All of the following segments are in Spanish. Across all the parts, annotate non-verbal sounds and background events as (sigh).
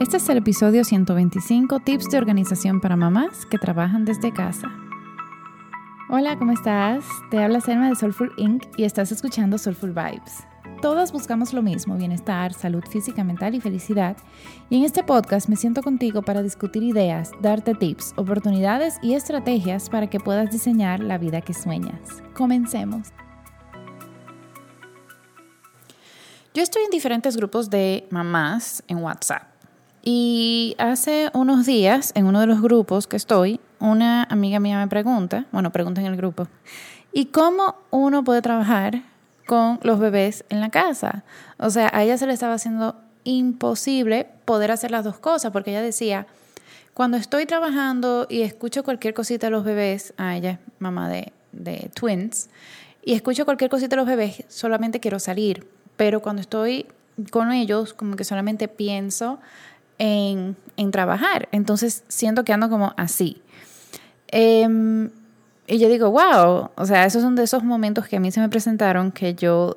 Este es el episodio 125, tips de organización para mamás que trabajan desde casa. Hola, ¿cómo estás? Te habla Selma de Soulful Inc. y estás escuchando Soulful Vibes. Todas buscamos lo mismo, bienestar, salud física, mental y felicidad. Y en este podcast me siento contigo para discutir ideas, darte tips, oportunidades y estrategias para que puedas diseñar la vida que sueñas. Comencemos. Yo estoy en diferentes grupos de mamás en WhatsApp. Y hace unos días, en uno de los grupos que estoy, una amiga mía me pregunta, bueno, pregunta en el grupo, ¿y cómo uno puede trabajar con los bebés en la casa? O sea, a ella se le estaba haciendo imposible poder hacer las dos cosas, porque ella decía, cuando estoy trabajando y escucho cualquier cosita de los bebés, a ella es mamá de, de twins, y escucho cualquier cosita de los bebés, solamente quiero salir, pero cuando estoy con ellos, como que solamente pienso en, trabajar. Entonces siento que ando como así. Em, y yo digo, wow, o sea, esos son de esos momentos que a mí se me presentaron que yo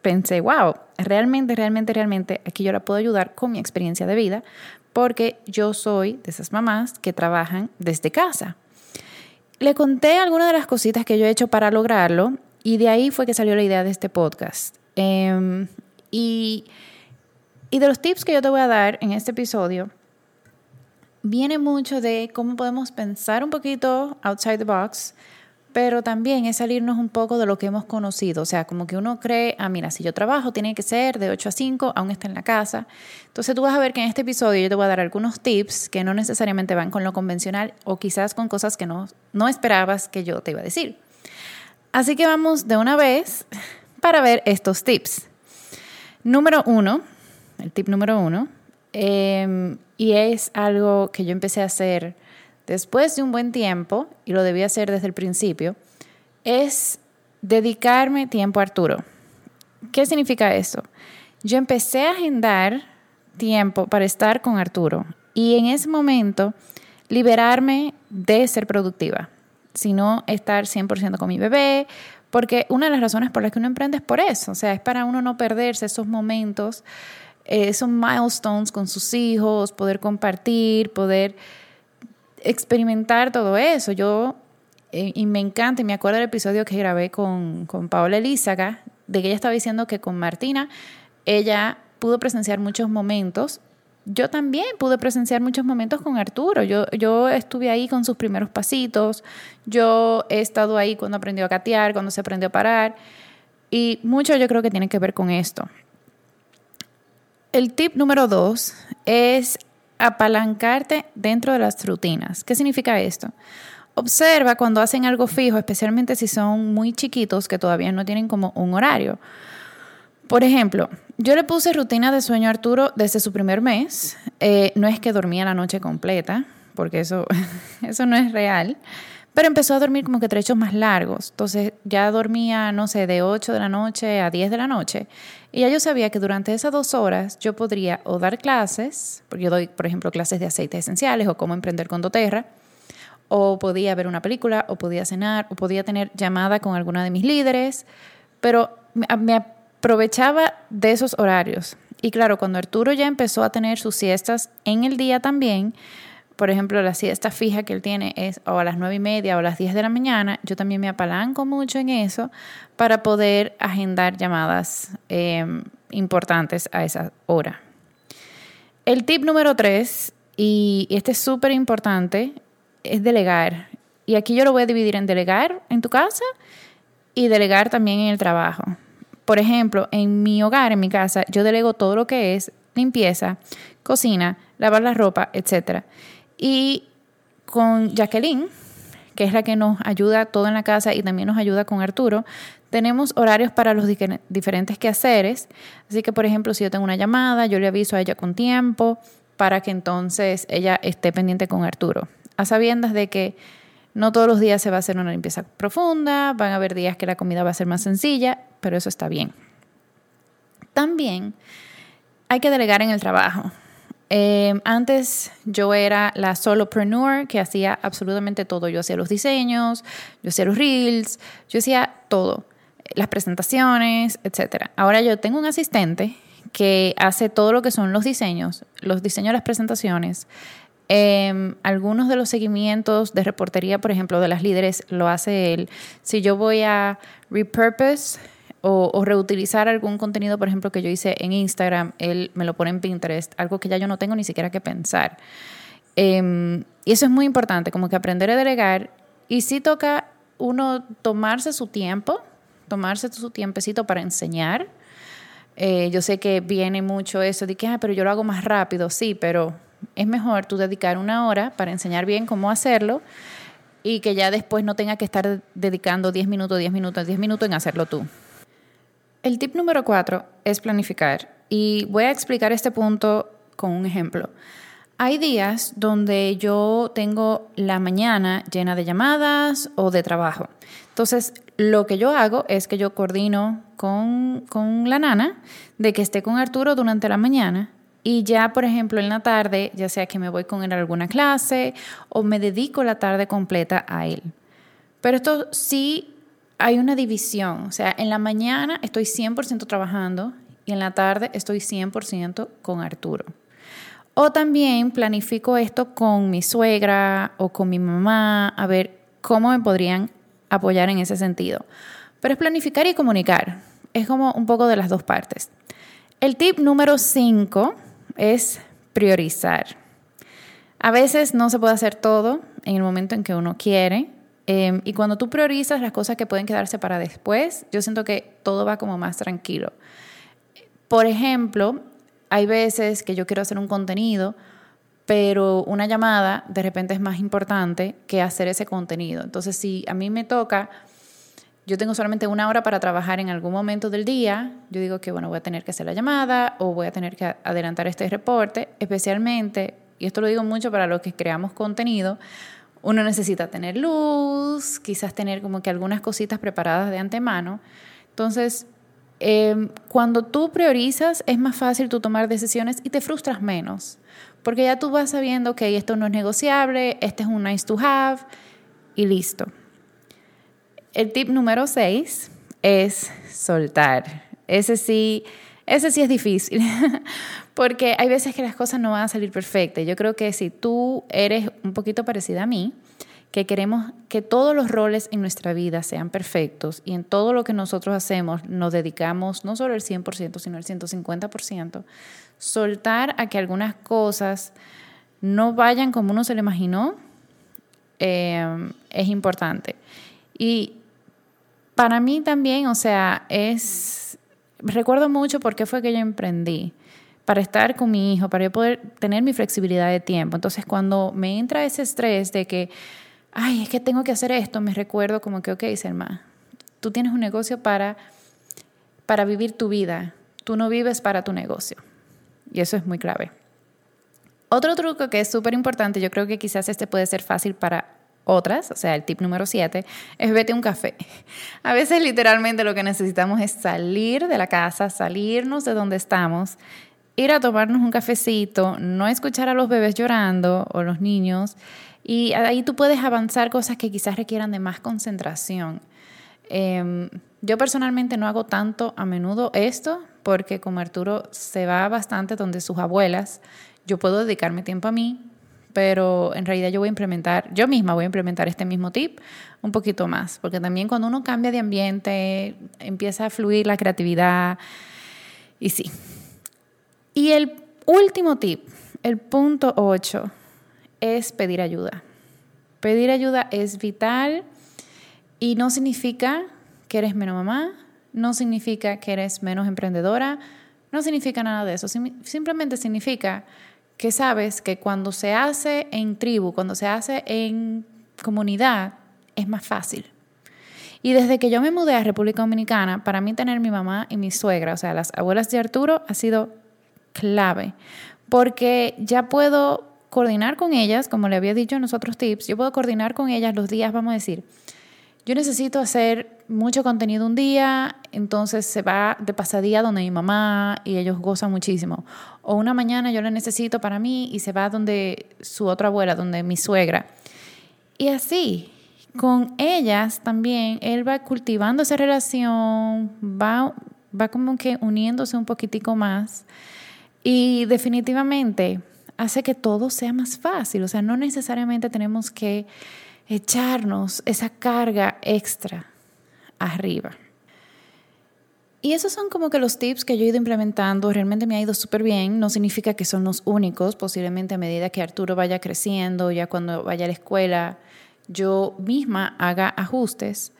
pensé, wow, realmente, realmente, realmente, aquí yo la puedo ayudar con mi experiencia de vida, porque yo soy de esas mamás que trabajan desde casa. Le conté algunas de las cositas que yo he hecho para lograrlo y de ahí fue que salió la idea de este podcast. Em, y y de los tips que yo te voy a dar en este episodio, viene mucho de cómo podemos pensar un poquito outside the box, pero también es salirnos un poco de lo que hemos conocido. O sea, como que uno cree, ah, mira, si yo trabajo, tiene que ser de 8 a 5, aún está en la casa. Entonces tú vas a ver que en este episodio yo te voy a dar algunos tips que no necesariamente van con lo convencional o quizás con cosas que no, no esperabas que yo te iba a decir. Así que vamos de una vez para ver estos tips. Número uno, el tip número uno. Em, y es algo que yo empecé a hacer después de un buen tiempo, y lo debía hacer desde el principio, es dedicarme tiempo a Arturo. ¿Qué significa eso? Yo empecé a agendar tiempo para estar con Arturo y en ese momento liberarme de ser productiva, sino estar 100% con mi bebé, porque una de las razones por las que uno emprende es por eso, o sea, es para uno no perderse esos momentos eh, esos milestones con sus hijos, poder compartir, poder experimentar todo eso. Yo, eh, y me encanta, y me acuerdo del episodio que grabé con, con Paola Elízaga, de que ella estaba diciendo que con Martina ella pudo presenciar muchos momentos. Yo también pude presenciar muchos momentos con Arturo. Yo, yo estuve ahí con sus primeros pasitos. Yo he estado ahí cuando aprendió a catear, cuando se aprendió a parar. Y mucho yo creo que tiene que ver con esto. El tip número dos es apalancarte dentro de las rutinas. ¿Qué significa esto? Observa cuando hacen algo fijo, especialmente si son muy chiquitos que todavía no tienen como un horario. Por ejemplo, yo le puse rutina de sueño a Arturo desde su primer mes. Eh, no es que dormía la noche completa, porque eso, (laughs) eso no es real pero empezó a dormir como que trechos más largos. Entonces ya dormía, no sé, de 8 de la noche a 10 de la noche. Y ya yo sabía que durante esas dos horas yo podría o dar clases, porque yo doy, por ejemplo, clases de aceites esenciales o cómo emprender con doTERRA, o podía ver una película, o podía cenar, o podía tener llamada con alguna de mis líderes, pero me aprovechaba de esos horarios. Y claro, cuando Arturo ya empezó a tener sus siestas en el día también, por ejemplo, la siesta fija que él tiene es o a las nueve y media o a las 10 de la mañana, yo también me apalanco mucho en eso para poder agendar llamadas em, importantes a esa hora. El tip número tres, y este es súper importante, es delegar. Y aquí yo lo voy a dividir en delegar en tu casa y delegar también en el trabajo. Por ejemplo, en mi hogar, en mi casa, yo delego todo lo que es limpieza, cocina, lavar la ropa, etcétera. Y con Jacqueline, que es la que nos ayuda todo en la casa y también nos ayuda con Arturo, tenemos horarios para los diferentes quehaceres. Así que, por ejemplo, si yo tengo una llamada, yo le aviso a ella con tiempo para que entonces ella esté pendiente con Arturo. A sabiendas de que no todos los días se va a hacer una limpieza profunda, van a haber días que la comida va a ser más sencilla, pero eso está bien. También hay que delegar en el trabajo. Em, antes yo era la solopreneur que hacía absolutamente todo. Yo hacía los diseños, yo hacía los reels, yo hacía todo, las presentaciones, etc. Ahora yo tengo un asistente que hace todo lo que son los diseños, los diseños de las presentaciones. Em, algunos de los seguimientos de reportería, por ejemplo, de las líderes, lo hace él. Si yo voy a repurpose o, reutilizar algún contenido, por ejemplo, que yo hice en Instagram, él me lo pone en Pinterest, algo que ya yo no tengo ni siquiera que pensar. Em, y eso es muy importante, como que aprender a delegar. Y sí toca uno tomarse su tiempo, tomarse su tiempecito para enseñar. Eh, yo sé que viene mucho eso de que, ah, pero yo lo hago más rápido, sí, pero es mejor tú dedicar una hora para enseñar bien cómo hacerlo y que ya después no tenga que estar dedicando 10 minutos, 10 minutos, 10 minutos en hacerlo tú. El tip número cuatro es planificar. Y voy a explicar este punto con un ejemplo. Hay días donde yo tengo la mañana llena de llamadas o de trabajo. Entonces, lo que yo hago es que yo coordino con, con, la nana de que esté con Arturo durante la mañana y ya, por ejemplo, en la tarde, ya sea que me voy con él a alguna clase o me dedico la tarde completa a él. Pero esto sí hay una división, o sea, en la mañana estoy 100% trabajando y en la tarde estoy 100% con Arturo. O también planifico esto con mi suegra o con mi mamá, a ver cómo me podrían apoyar en ese sentido. Pero es planificar y comunicar. Es como un poco de las dos partes. El tip número 5 es priorizar. A veces no se puede hacer todo en el momento en que uno quiere, Em, y cuando tú priorizas las cosas que pueden quedarse para después, yo siento que todo va como más tranquilo. Por ejemplo, hay veces que yo quiero hacer un contenido, pero una llamada de repente es más importante que hacer ese contenido. Entonces, si a mí me toca, yo tengo solamente una hora para trabajar en algún momento del día, yo digo que, bueno, voy a tener que hacer la llamada o voy a tener que adelantar este reporte, especialmente, y esto lo digo mucho para los que creamos contenido, uno necesita tener luz, quizás tener como que algunas cositas preparadas de antemano. Entonces, em, cuando tú priorizas, es más fácil tú tomar decisiones y te frustras menos, porque ya tú vas sabiendo que esto no es negociable, este es un nice to have y listo. El tip número 6 es soltar. Ese sí ese sí es difícil, (laughs) porque hay veces que las cosas no van a salir perfectas. Yo creo que si tú eres un poquito parecida a mí, que queremos que todos los roles en nuestra vida sean perfectos y en todo lo que nosotros hacemos nos dedicamos no solo el 100%, sino el 150%, soltar a que algunas cosas no vayan como uno se lo imaginó eh, es importante. Y para mí también, o sea, es recuerdo mucho por qué fue que yo emprendí para estar con mi hijo, para yo poder tener mi flexibilidad de tiempo. Entonces, cuando me entra ese estrés de que, ay, es que tengo que hacer esto, me recuerdo como que, ok, Selma, tú tienes un negocio para, para vivir tu vida, tú no vives para tu negocio. Y eso es muy clave. Otro truco que es súper importante, yo creo que quizás este puede ser fácil para otras, o sea, el tip número 7, es vete un café. A veces literalmente lo que necesitamos es salir de la casa, salirnos de donde estamos, ir a tomarnos un cafecito, no escuchar a los bebés llorando o los niños, y ahí tú puedes avanzar cosas que quizás requieran de más concentración. Em, yo personalmente no hago tanto a menudo esto porque como Arturo se va bastante donde sus abuelas, yo puedo dedicarme tiempo a mí, pero en realidad yo voy a implementar, yo misma voy a implementar este mismo tip un poquito más, porque también cuando uno cambia de ambiente, empieza a fluir la creatividad y sí. Y el último tip, el punto 8, es pedir ayuda. Pedir ayuda es vital y no significa que eres menos mamá, no significa que eres menos emprendedora, no significa nada de eso, simplemente significa que sabes que cuando se hace en tribu, cuando se hace en comunidad, es más fácil. Y desde que yo me mudé a República Dominicana, para mí tener mi mamá y mi suegra, o sea, las abuelas de Arturo, ha sido clave, porque ya puedo coordinar con ellas, como le había dicho en los otros tips, yo puedo coordinar con ellas los días, vamos a decir, yo necesito hacer mucho contenido un día, entonces se va de pasadía donde mi mamá y ellos gozan muchísimo. O una mañana yo lo necesito para mí y se va donde su otra abuela, donde mi suegra. Y así, con ellas también, él va cultivando esa relación, va va como que uniéndose un poquitico más y definitivamente hace que todo sea más fácil. O sea, no necesariamente tenemos que echarnos esa carga extra arriba. Y esos son como que los tips que yo he ido implementando. Realmente me ha ido súper bien. No significa que son los únicos. Posiblemente a medida que Arturo vaya creciendo, ya cuando vaya a la escuela, yo misma haga ajustes.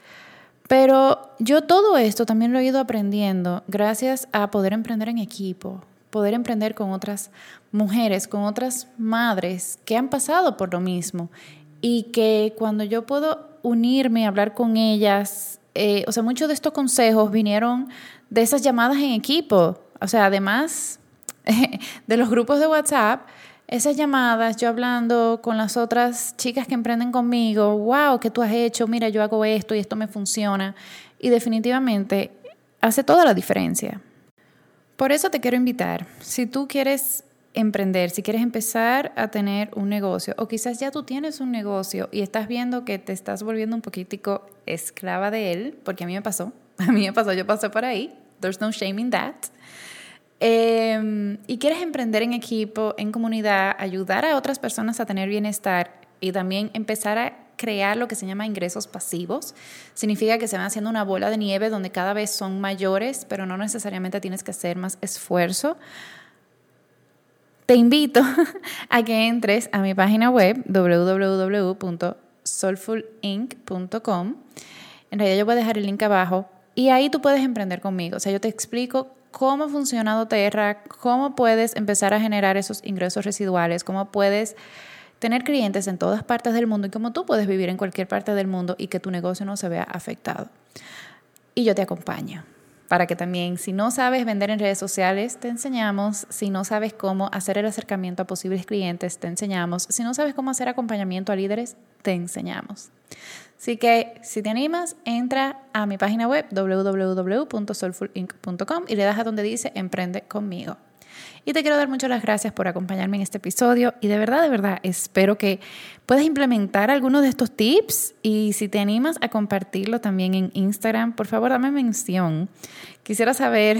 Pero yo todo esto también lo he ido aprendiendo gracias a poder emprender en equipo, poder emprender con otras mujeres, con otras madres que han pasado por lo mismo y que cuando yo puedo unirme, hablar con ellas, eh, o sea, muchos de estos consejos vinieron de esas llamadas en equipo, o sea, además (laughs) de los grupos de WhatsApp, esas llamadas, yo hablando con las otras chicas que emprenden conmigo, wow, ¿qué tú has hecho? Mira, yo hago esto y esto me funciona. Y definitivamente hace toda la diferencia. Por eso te quiero invitar, si tú quieres emprender, si quieres empezar a tener un negocio, o quizás ya tú tienes un negocio y estás viendo que te estás volviendo un poquitico esclava de él, porque a mí me pasó, (laughs) a mí me pasó, yo pasé por ahí, there's no shame in that. Em, y quieres emprender en equipo, en comunidad, ayudar a otras personas a tener bienestar y también empezar a crear lo que se llama ingresos pasivos. Significa que se van haciendo una bola de nieve donde cada vez son mayores, pero no necesariamente tienes que hacer más esfuerzo. Te invito (laughs) a que entres a mi página web www.soulfulinc.com. En realidad yo voy a dejar el link abajo y ahí tú puedes emprender conmigo. O sea, yo te explico cómo ha funcionado Terra, cómo puedes empezar a generar esos ingresos residuales, cómo puedes tener clientes en todas partes del mundo y cómo tú puedes vivir en cualquier parte del mundo y que tu negocio no se vea afectado. Y yo te acompaño para que también, si no sabes vender en redes sociales, te enseñamos. Si no sabes cómo hacer el acercamiento a posibles clientes, te enseñamos. Si no sabes cómo hacer acompañamiento a líderes, te enseñamos. Así que si te animas, entra a mi página web www.soulfulinc.com y le das a donde dice Emprende conmigo. Y te quiero dar muchas las gracias por acompañarme en este episodio y de verdad, de verdad, espero que puedas implementar algunos de estos tips y si te animas a compartirlo también en Instagram, por favor dame mención. Quisiera saber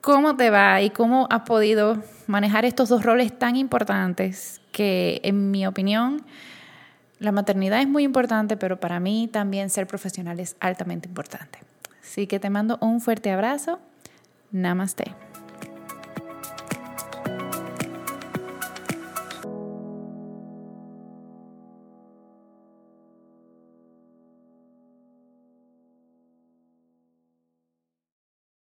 cómo te va y cómo has podido manejar estos dos roles tan importantes que en mi opinión la maternidad es muy importante, pero para mí también ser profesional es altamente importante. Así que te mando un fuerte abrazo. Namaste.